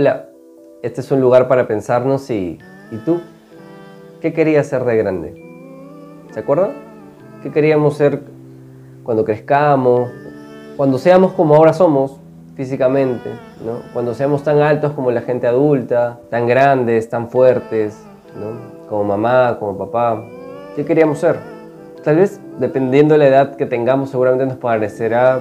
Hola, este es un lugar para pensarnos y... ¿Y tú? ¿Qué querías ser de grande? ¿Se acuerdan? ¿Qué queríamos ser cuando crezcamos? Cuando seamos como ahora somos físicamente, ¿no? Cuando seamos tan altos como la gente adulta, tan grandes, tan fuertes, ¿no? Como mamá, como papá. ¿Qué queríamos ser? Tal vez, dependiendo de la edad que tengamos, seguramente nos parecerá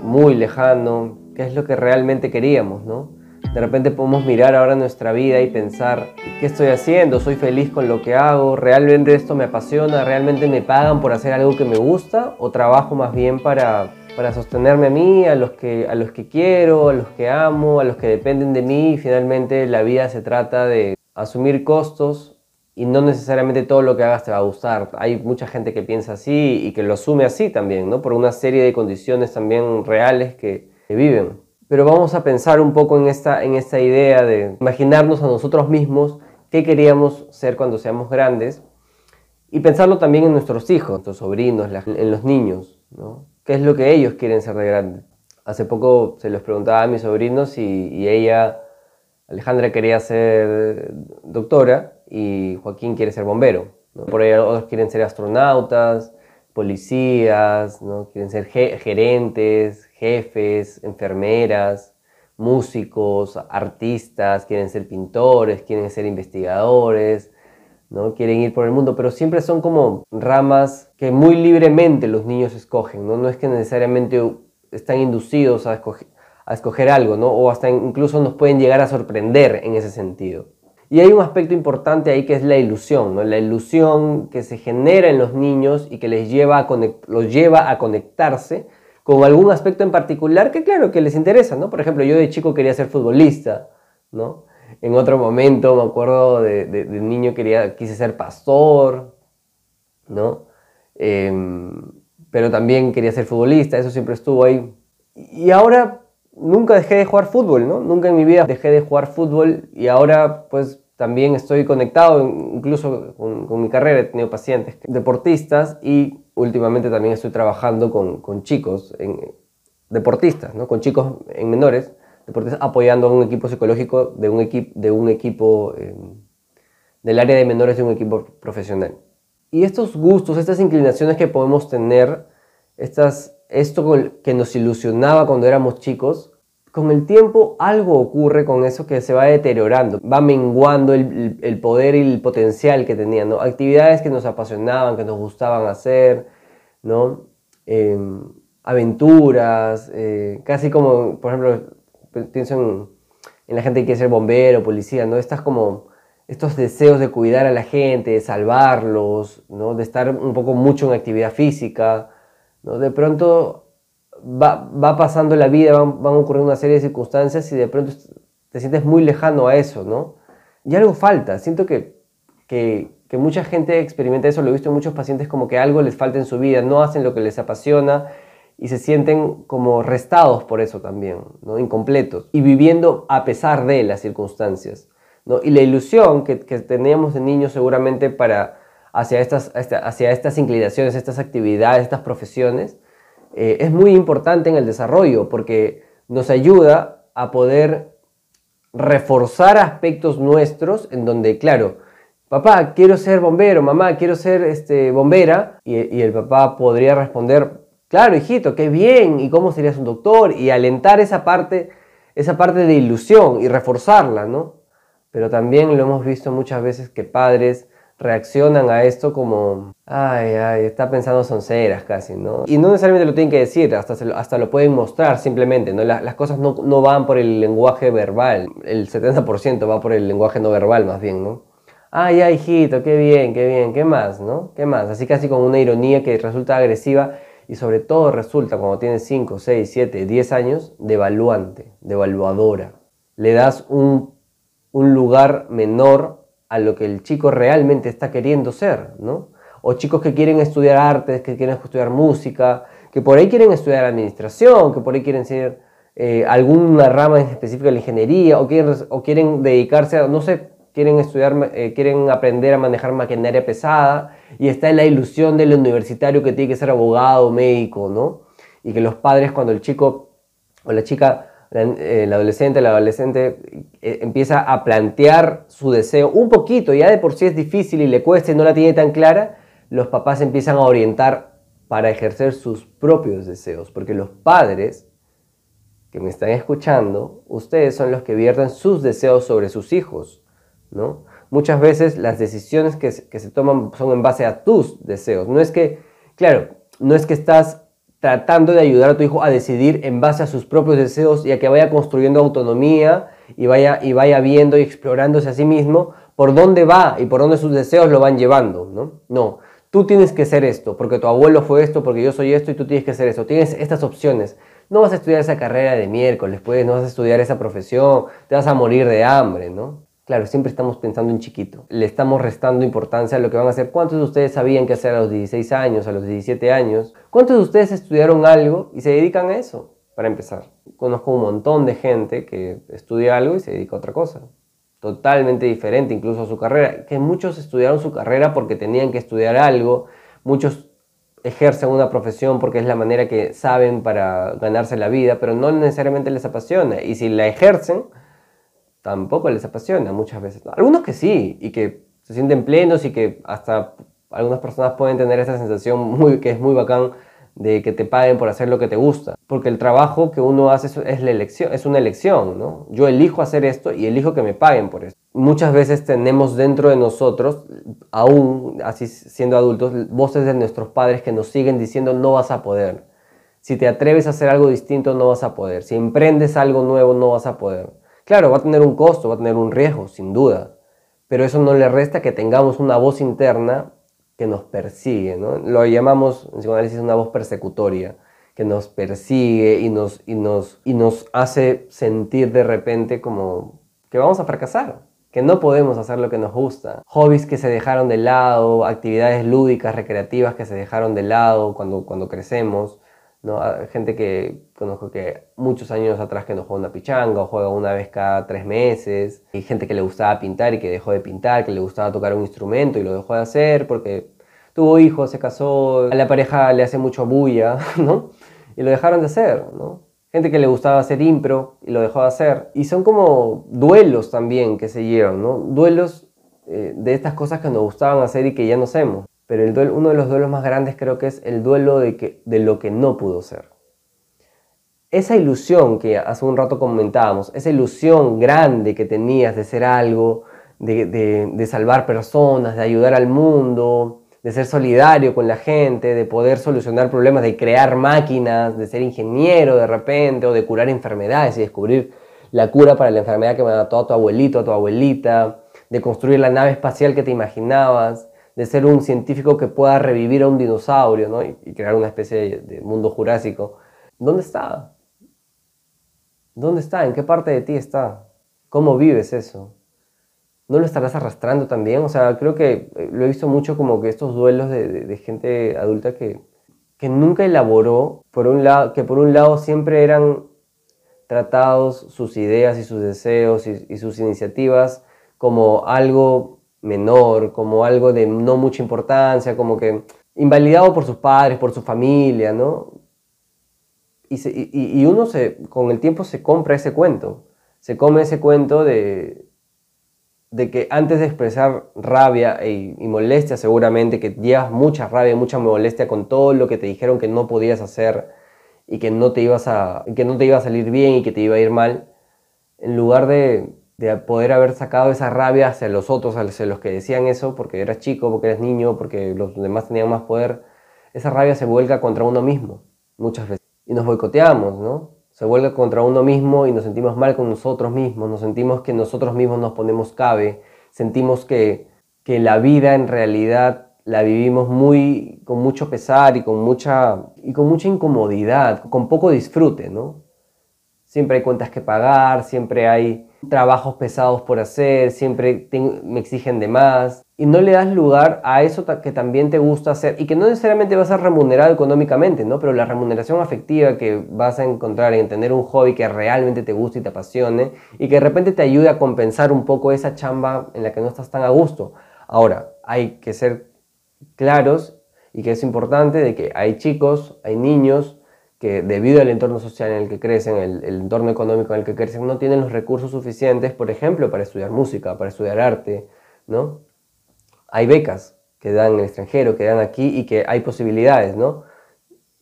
muy lejano qué es lo que realmente queríamos, ¿no? De repente podemos mirar ahora nuestra vida y pensar, ¿qué estoy haciendo? ¿Soy feliz con lo que hago? ¿Realmente esto me apasiona? ¿Realmente me pagan por hacer algo que me gusta? ¿O trabajo más bien para, para sostenerme a mí, a los, que, a los que quiero, a los que amo, a los que dependen de mí? Finalmente la vida se trata de asumir costos y no necesariamente todo lo que hagas te va a gustar. Hay mucha gente que piensa así y que lo asume así también, ¿no? Por una serie de condiciones también reales que viven. Pero vamos a pensar un poco en esta, en esta idea de imaginarnos a nosotros mismos qué queríamos ser cuando seamos grandes y pensarlo también en nuestros hijos, nuestros sobrinos, en los niños, ¿no? ¿Qué es lo que ellos quieren ser de grandes? Hace poco se los preguntaba a mis sobrinos y, ella, Alejandra, quería ser doctora y Joaquín quiere ser bombero. Por ahí otros quieren ser astronautas, policías, ¿no? quieren ser gerentes, jefes, enfermeras, músicos, artistas, quieren ser pintores, quieren ser investigadores, ¿no? quieren ir por el mundo, pero siempre son como ramas que muy libremente los niños escogen, no, no es que necesariamente están inducidos a escoger, a escoger algo, ¿no? o hasta incluso nos pueden llegar a sorprender en ese sentido. Y hay un aspecto importante ahí que es la ilusión, ¿no? la ilusión que se genera en los niños y que les lleva a los lleva a conectarse con algún aspecto en particular que claro, que les interesa, ¿no? Por ejemplo, yo de chico quería ser futbolista, ¿no? En otro momento me acuerdo de, de, niño quería, quise ser pastor, ¿no? Em, pero también quería ser futbolista, eso siempre estuvo ahí. Y ahora nunca dejé de jugar fútbol, ¿no? Nunca en mi vida dejé de jugar fútbol y ahora pues también estoy conectado, incluso con, mi carrera, he tenido pacientes deportistas y últimamente también estoy trabajando con, chicos, en, deportistas, ¿no? con chicos en menores, deportistas, apoyando a un equipo psicológico de un, de un equipo em, del área de menores de un equipo profesional. Y estos gustos, estas inclinaciones que podemos tener, estas esto que nos ilusionaba cuando éramos chicos, con el tiempo algo ocurre con eso que se va deteriorando, va menguando el, poder y el potencial que tenían, ¿no? Actividades que nos apasionaban, que nos gustaban hacer, ¿no? Em, aventuras, eh, casi como, por ejemplo, pienso en, en, la gente que quiere ser bombero, policía, ¿no? Estas como, estos deseos de cuidar a la gente, de salvarlos, ¿no? De estar un poco mucho en actividad física, de pronto va, pasando la vida, van, van, ocurriendo una serie de circunstancias y de pronto te sientes muy lejano a eso, ¿no? Y algo falta, siento que, que, mucha gente experimenta eso, lo he visto en muchos pacientes como que algo les falta en su vida, no hacen lo que les apasiona y se sienten como restados por eso también, ¿no? incompletos, y viviendo a pesar de las circunstancias. ¿no? Y la ilusión que, que teníamos de niños seguramente para hacia estas, hacia estas inclinaciones, estas actividades, estas profesiones, eh, es muy importante en el desarrollo porque nos ayuda a poder reforzar aspectos nuestros en donde, claro, papá, quiero ser bombero, mamá, quiero ser este, bombera, y, y el papá podría responder, claro, hijito, qué bien, ¿y cómo serías un doctor? Y alentar esa parte, esa parte de ilusión y reforzarla, ¿no? Pero también lo hemos visto muchas veces que padres reaccionan a esto como, ay, ay, está pensando sonceras casi, ¿no? Y no necesariamente lo tienen que decir, hasta, hasta lo pueden mostrar simplemente, ¿no? las cosas no, no, van por el lenguaje verbal, el 70% va por el lenguaje no verbal más bien, ¿no? Ay, ay, hijito, qué bien, qué bien, ¿qué más, no? ¿Qué más? Así casi con una ironía que resulta agresiva y sobre todo resulta cuando tienes 5, 6, 7, 10 años, devaluante, devaluadora. Le das un, un lugar menor a lo que el chico realmente está queriendo ser, ¿no? O chicos que quieren estudiar artes, que quieren estudiar música, que por ahí quieren estudiar administración, que por ahí quieren ser eh, alguna rama específica de la ingeniería, o quieren, o quieren dedicarse a, no sé, quieren estudiar, eh, quieren aprender a manejar maquinaria pesada, y está en la ilusión del universitario que tiene que ser abogado, médico, ¿no? Y que los padres cuando el chico o la chica el adolescente, la adolescente eh, empieza a plantear su deseo un poquito, ya de por sí es difícil y le cuesta y no la tiene tan clara, los papás empiezan a orientar para ejercer sus propios deseos, porque los padres que me están escuchando, ustedes son los que vierten sus deseos sobre sus hijos, ¿no? Muchas veces las decisiones que se toman son en base a tus deseos. No es que, claro, no es que estás tratando de ayudar a tu hijo a decidir en base a sus propios deseos y a que vaya construyendo autonomía y vaya, y vaya viendo y explorándose a sí mismo por dónde va y por dónde sus deseos lo van llevando, ¿no? No, tú tienes que ser esto, porque tu abuelo fue esto, porque yo soy esto y tú tienes que ser esto. Tienes estas opciones. No vas a estudiar esa carrera de miércoles, pues, no vas a estudiar esa profesión, te vas a morir de hambre, ¿no? Claro, siempre estamos pensando en chiquito. Le estamos restando importancia a lo que van a hacer. ¿Cuántos de ustedes sabían qué hacer a los 16 años, a los 17 años? ¿Cuántos de ustedes estudiaron algo y se dedican a eso? Para empezar, conozco un montón de gente que estudia algo y se dedica a otra cosa. Totalmente diferente incluso a su carrera. Que muchos estudiaron su carrera porque tenían que estudiar algo. Muchos ejercen una profesión porque es la manera que saben para ganarse la vida, pero no necesariamente les apasiona. Y si la ejercen, tampoco les apasiona muchas veces. Algunos que sí, y que se sienten plenos y que hasta algunas personas pueden tener esa sensación muy, que es muy bacán de que te paguen por hacer lo que te gusta. Porque el trabajo que uno hace es, una elección. Yo elijo hacer esto y elijo que me paguen por eso. Muchas veces tenemos dentro de nosotros, aún así siendo adultos, voces de nuestros padres que nos siguen diciendo no vas a poder. Si te atreves a hacer algo distinto, no vas a poder. Si emprendes algo nuevo, no vas a poder. Claro, va a tener un costo, va a tener un riesgo, sin duda, pero eso no le resta que tengamos una voz interna que nos persigue, ¿no? Lo llamamos en psicoanálisis una voz persecutoria, que nos persigue y nos, y, nos, y nos hace sentir de repente como que vamos a fracasar, que no podemos hacer lo que nos gusta. Hobbies que se dejaron de lado, actividades lúdicas, recreativas que se dejaron de lado cuando, cuando crecemos, ¿no? Gente que conozco que muchos años atrás que no juega una pichanga o juega una vez cada tres meses. Y gente que le gustaba pintar y que dejó de pintar, que le gustaba tocar un instrumento y lo dejó de hacer porque tuvo hijos, se casó, a la pareja le hace mucho bulla, ¿no? Y lo dejaron de hacer, ¿no? Gente que le gustaba hacer impro y lo dejó de hacer. Y son como duelos también que se llevan, ¿no? Duelos eh, de estas cosas que nos gustaban hacer y que ya no hacemos. Pero el uno de los duelos más grandes creo que es el duelo de, que, de lo que no pudo ser. Esa ilusión que hace un rato comentábamos, esa ilusión grande que tenías de ser algo, de, de salvar personas, de ayudar al mundo, de ser solidario con la gente, de poder solucionar problemas, de crear máquinas, de ser ingeniero de repente, o de curar enfermedades y descubrir la cura para la enfermedad que mató a tu abuelito, a tu abuelita, de construir la nave espacial que te imaginabas, de ser un científico que pueda revivir a un dinosaurio ¿no? y, crear una especie de, mundo jurásico. ¿Dónde está? ¿Dónde está? ¿En qué parte de ti está? ¿Cómo vives eso? ¿No lo estarás arrastrando también? O sea, creo que eh, lo he visto mucho como que estos duelos de, gente adulta que, que nunca elaboró, por un lado, que por un lado siempre eran tratados sus ideas y sus deseos y, y sus iniciativas como algo menor, como algo de no mucha importancia, como que invalidado por sus padres, por su familia, ¿no? Y, uno se, con el tiempo se compra ese cuento, se come ese cuento de, de que antes de expresar rabia y, y, molestia, seguramente que llevas mucha rabia, mucha molestia con todo lo que te dijeron que no podías hacer y que no te ibas a, que no te iba a salir bien y que te iba a ir mal, en lugar de, de poder haber sacado esa rabia hacia los otros, hacia los que decían eso, porque eras chico, porque eres niño, porque los demás tenían más poder, esa rabia se vuelca contra uno mismo, muchas veces. Y nos boicoteamos, ¿no? Se vuelca contra uno mismo y nos sentimos mal con nosotros mismos, nos sentimos que nosotros mismos nos ponemos cabe, sentimos que, que la vida en realidad la vivimos muy, con mucho pesar y con, mucha, y con mucha incomodidad, con poco disfrute, ¿no? Siempre hay cuentas que pagar, siempre hay trabajos pesados por hacer, siempre me exigen de más. Y no le das lugar a eso que también te gusta hacer y que no necesariamente vas a remunerar económicamente, ¿no? Pero la remuneración afectiva que vas a encontrar en tener un hobby que realmente te guste y te apasione y que de repente te ayude a compensar un poco esa chamba en la que no estás tan a gusto. Ahora, hay que ser claros y que es importante de que hay chicos, hay niños que debido al entorno social en el que crecen, el, el, entorno económico en el que crecen, no tienen los recursos suficientes, por ejemplo, para estudiar música, para estudiar arte, ¿no? Hay becas que dan en el extranjero, que dan aquí y que hay posibilidades, ¿no?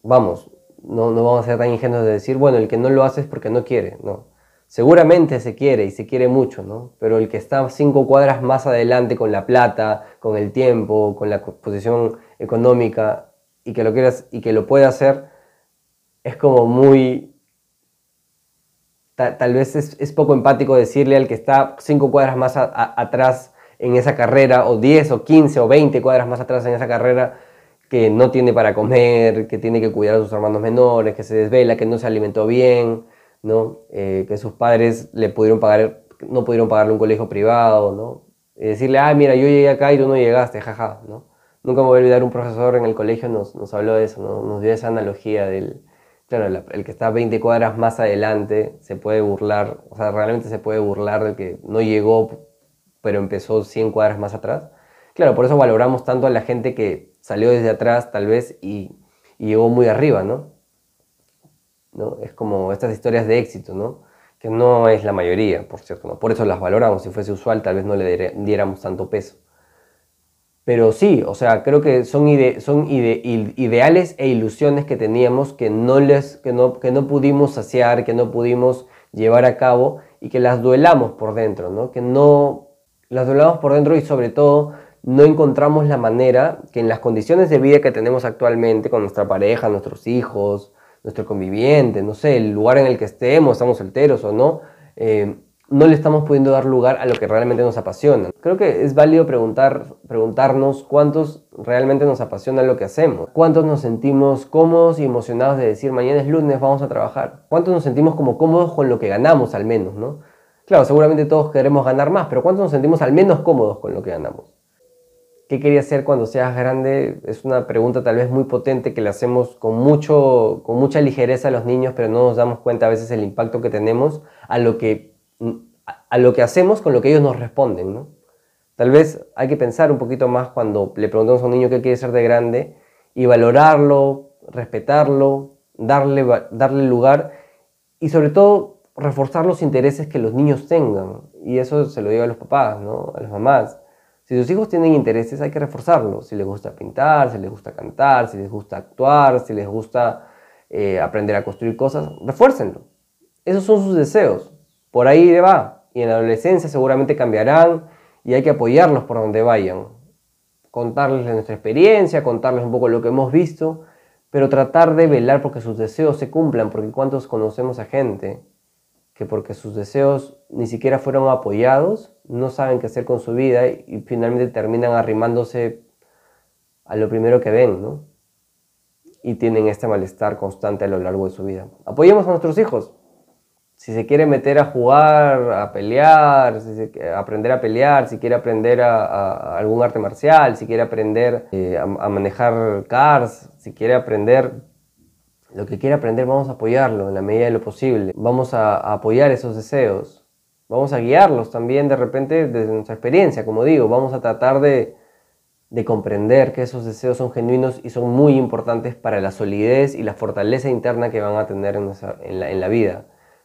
Vamos, no, no vamos a ser tan ingenuos de decir, bueno, el que no lo hace es porque no quiere, no. Seguramente se quiere y se quiere mucho, ¿no? Pero el que está cinco cuadras más adelante con la plata, con el tiempo, con la posición económica y que lo quieras y que lo puede hacer, es como muy... tal vez es, poco empático decirle al que está cinco cuadras más atrás en esa carrera, o 10 o 15 o 20 cuadras más atrás en esa carrera, que no tiene para comer, que tiene que cuidar a sus hermanos menores, que se desvela, que no se alimentó bien, ¿no? Eh, que sus padres le pudieron pagar, no pudieron pagarle un colegio privado, ¿no? Y decirle, ah, mira, yo llegué acá y tú no llegaste, jaja, ¿no? Nunca me voy a olvidar, un profesor en el colegio nos, nos habló de eso, nos dio esa analogía del, claro, el que está 20 cuadras más adelante se puede burlar, o sea, realmente se puede burlar del que no llegó, pero empezó 100 cuadras más atrás. Claro, por eso valoramos tanto a la gente que salió desde atrás, tal vez, y, y llegó muy arriba, ¿no? ¿no? Es como estas historias de éxito, ¿no? Que no es la mayoría, por cierto, ¿no? Por eso las valoramos. Si fuese usual, tal vez no le diéramos tanto peso. Pero sí, o sea, creo que son, ideales e ilusiones que teníamos que no, les, que, no, que no pudimos saciar, que no pudimos llevar a cabo y que las duelamos por dentro, ¿no? Que no las duelamos por dentro y sobre todo no encontramos la manera que en las condiciones de vida que tenemos actualmente con nuestra pareja, nuestros hijos, nuestro conviviente, no sé, el lugar en el que estemos, estamos solteros o no, eh, no le estamos pudiendo dar lugar a lo que realmente nos apasiona. Creo que es válido preguntar, preguntarnos cuántos realmente nos apasiona lo que hacemos, cuántos nos sentimos cómodos y emocionados de decir mañana es lunes, vamos a trabajar, cuántos nos sentimos como cómodos con lo que ganamos al menos, ¿no? Claro, seguramente todos queremos ganar más, pero cuántos nos sentimos al menos cómodos con lo que ganamos. ¿Qué querías ser cuando seas grande? Es una pregunta tal vez muy potente que le hacemos con, mucho, con mucha ligereza a los niños, pero no nos damos cuenta a veces el impacto que tenemos a lo que, a lo que hacemos con lo que ellos nos responden. ¿no? Tal vez hay que pensar un poquito más cuando le preguntamos a un niño qué quiere ser de grande y valorarlo, respetarlo, darle, darle lugar y sobre todo reforzar los intereses que los niños tengan. Y eso se lo digo a los papás, ¿no? a las mamás si sus hijos tienen intereses, hay que reforzarlos. Si les gusta pintar, si les gusta cantar, si les gusta actuar, si les gusta eh, aprender a construir cosas, refuércenlo. Esos son sus deseos. Por ahí va. Y en la adolescencia seguramente cambiarán y hay que apoyarlos por donde vayan. Contarles nuestra experiencia, contarles un poco lo que hemos visto, pero tratar de velar porque sus deseos se cumplan, porque cuántos conocemos a gente que porque sus deseos ni siquiera fueron apoyados, no saben qué hacer con su vida y finalmente terminan arrimándose a lo primero que ven, ¿no? Y tienen este malestar constante a lo largo de su vida. Apoyemos a nuestros hijos. Si se quiere meter a jugar, a pelear, a aprender a pelear, si quiere aprender a, algún arte marcial, si quiere aprender eh, a manejar cars, si quiere aprender lo que quiere aprender, vamos a apoyarlo en la medida de lo posible. Vamos a, apoyar esos deseos. Vamos a guiarlos también de repente desde nuestra experiencia, como digo. Vamos a tratar de, comprender que esos deseos son genuinos y son muy importantes para la solidez y la fortaleza interna que van a tener en, la, en la vida.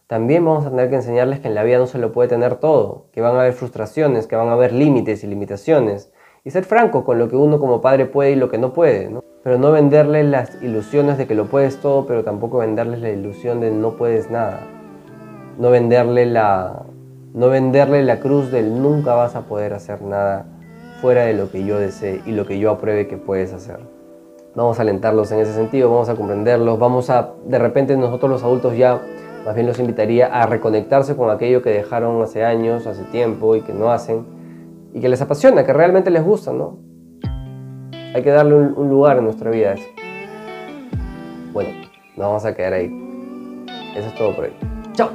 También vamos a tener que enseñarles que en la vida no se lo puede tener todo, que van a haber frustraciones, que van a haber límites y limitaciones. Y ser franco con lo que uno como padre puede y lo que no puede. ¿no? pero no venderles las ilusiones de que lo puedes todo, pero tampoco venderles la ilusión de no puedes nada. No venderle la, no venderle la cruz del nunca vas a poder hacer nada fuera de lo que yo desee y lo que yo apruebe que puedes hacer. Vamos a alentarlos en ese sentido, vamos a comprenderlos, vamos a, de repente nosotros los adultos ya, más bien los invitaría a reconectarse con aquello que dejaron hace años, hace tiempo y que no hacen, y que les apasiona, que realmente les gusta, ¿no? Hay que darle un, lugar en nuestra vida a eso. Bueno, nos vamos a quedar ahí. Eso es todo por hoy. ¡Chao!